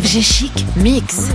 FG Chic Mix.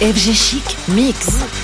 FG Chic Mix.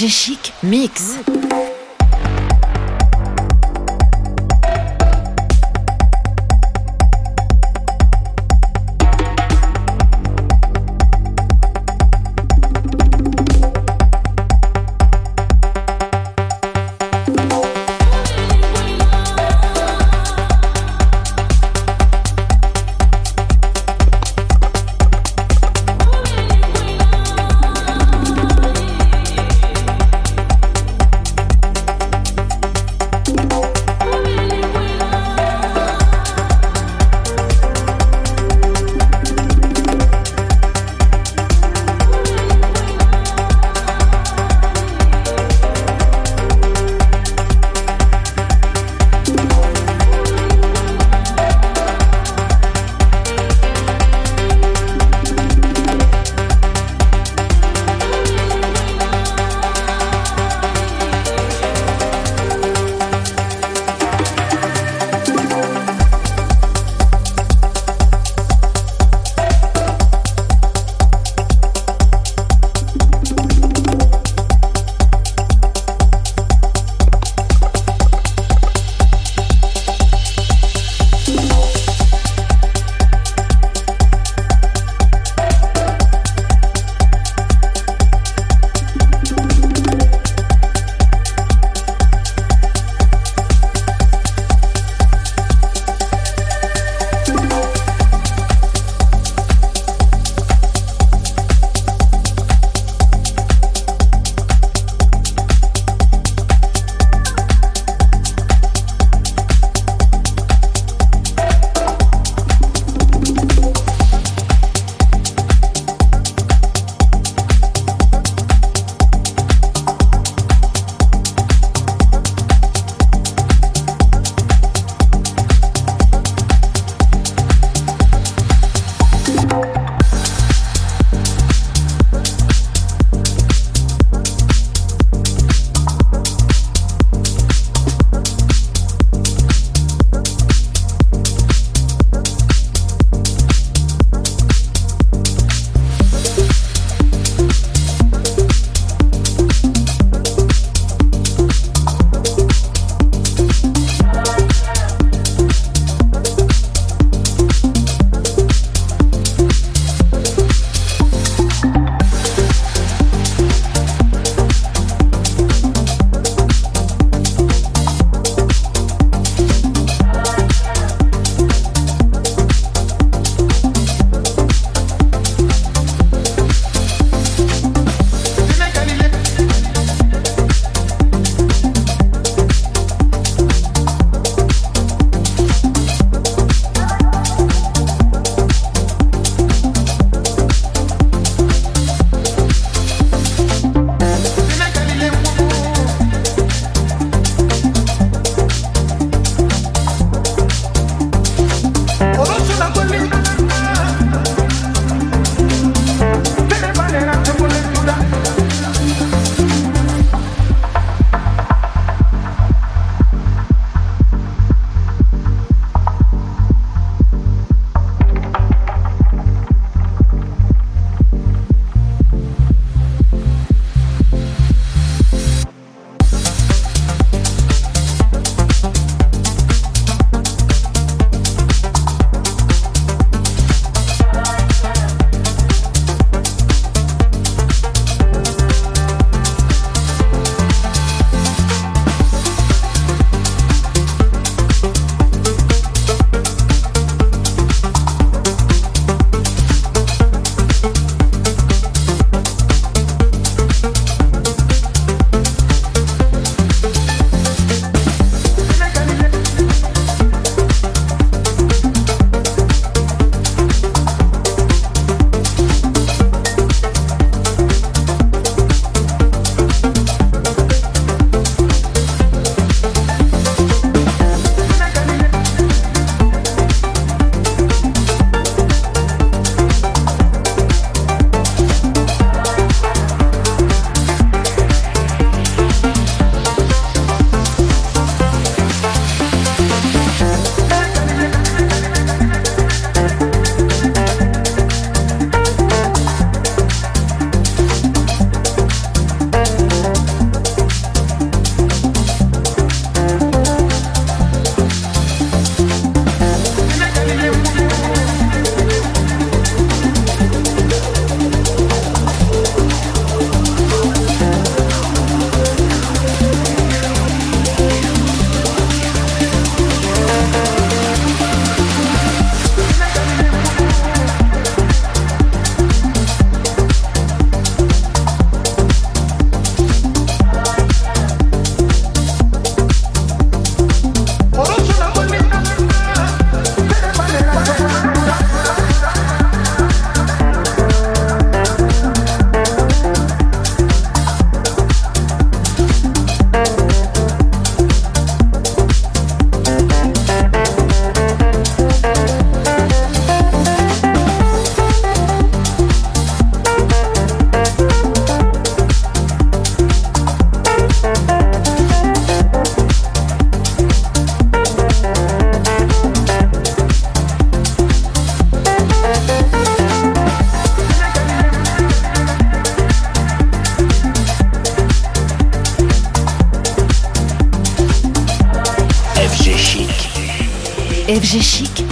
FG Chic Mix.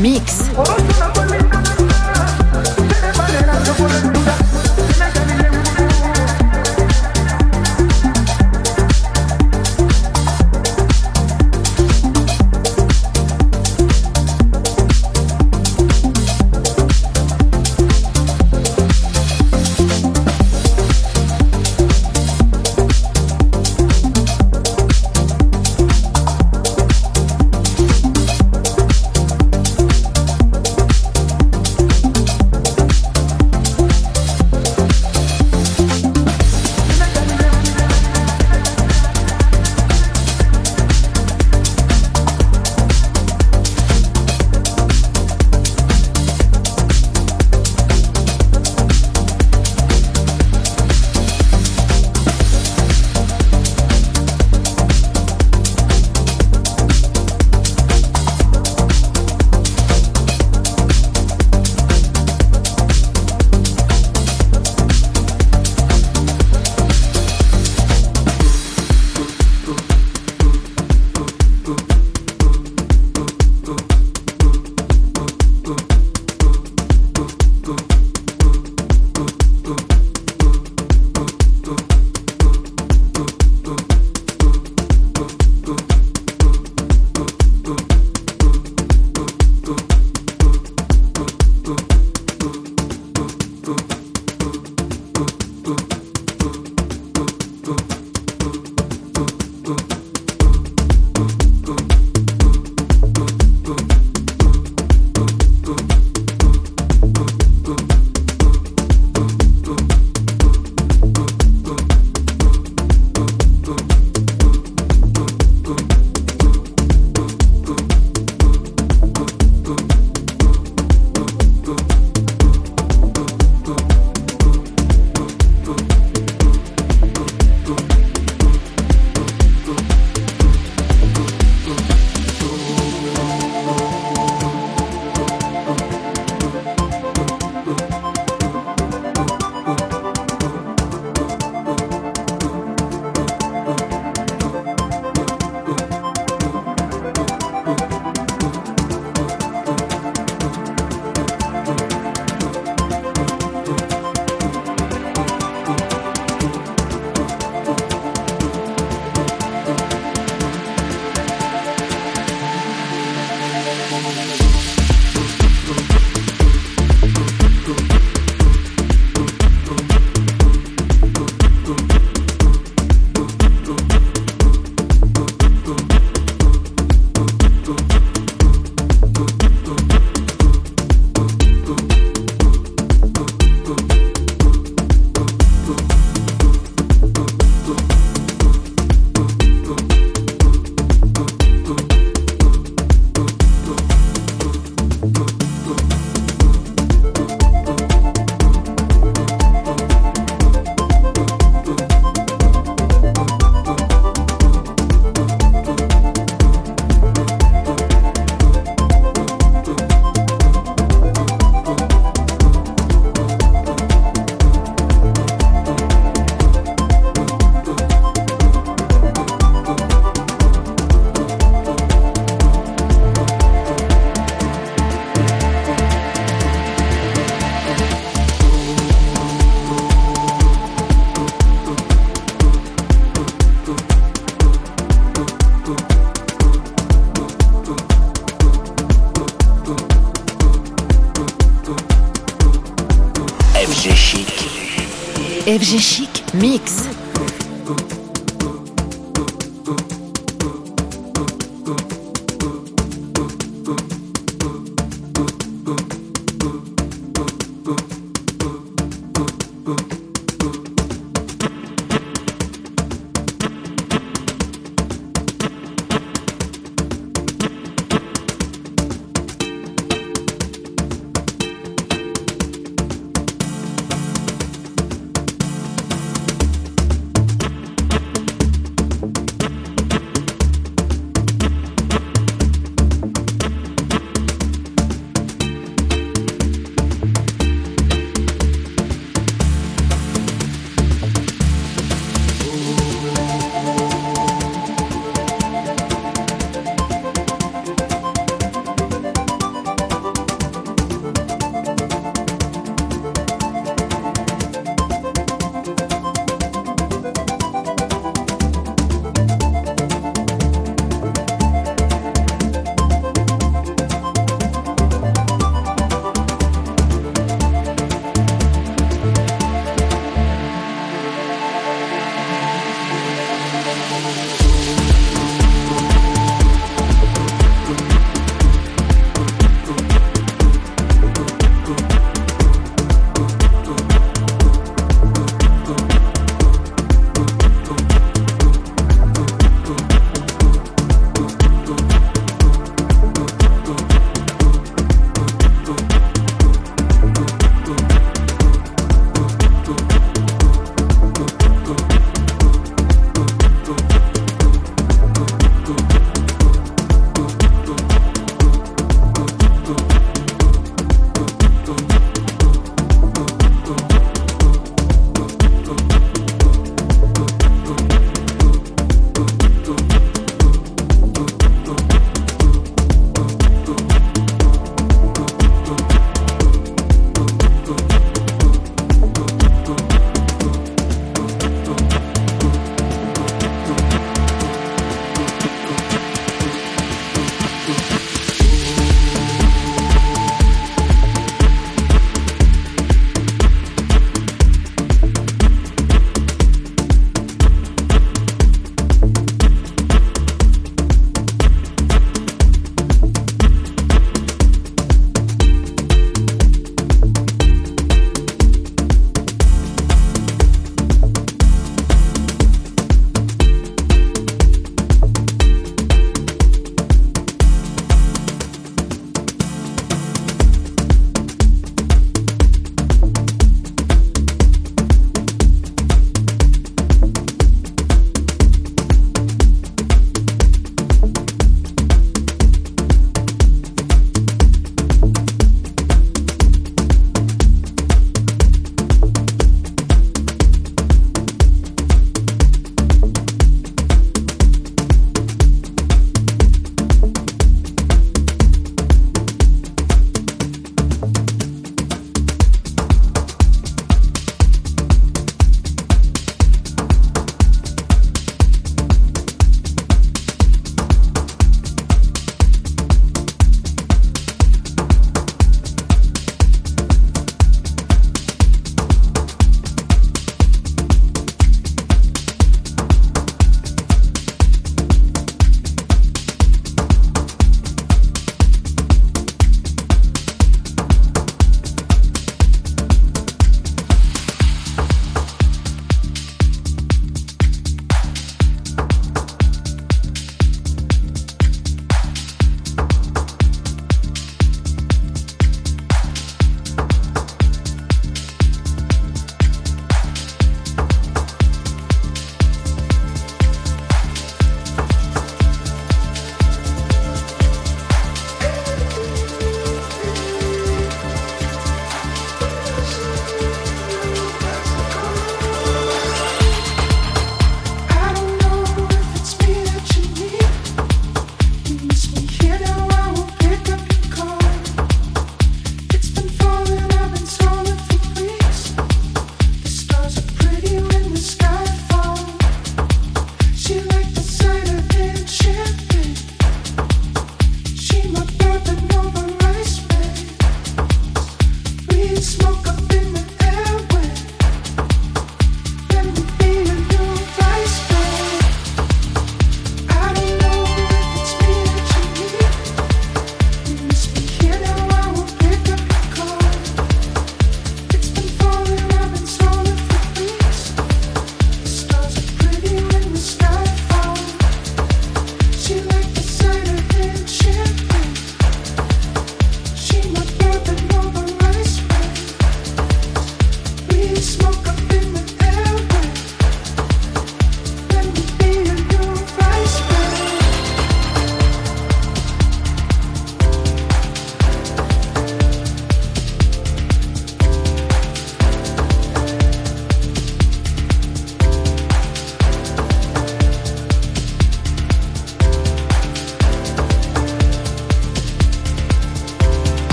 Mix.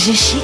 Chic Mix.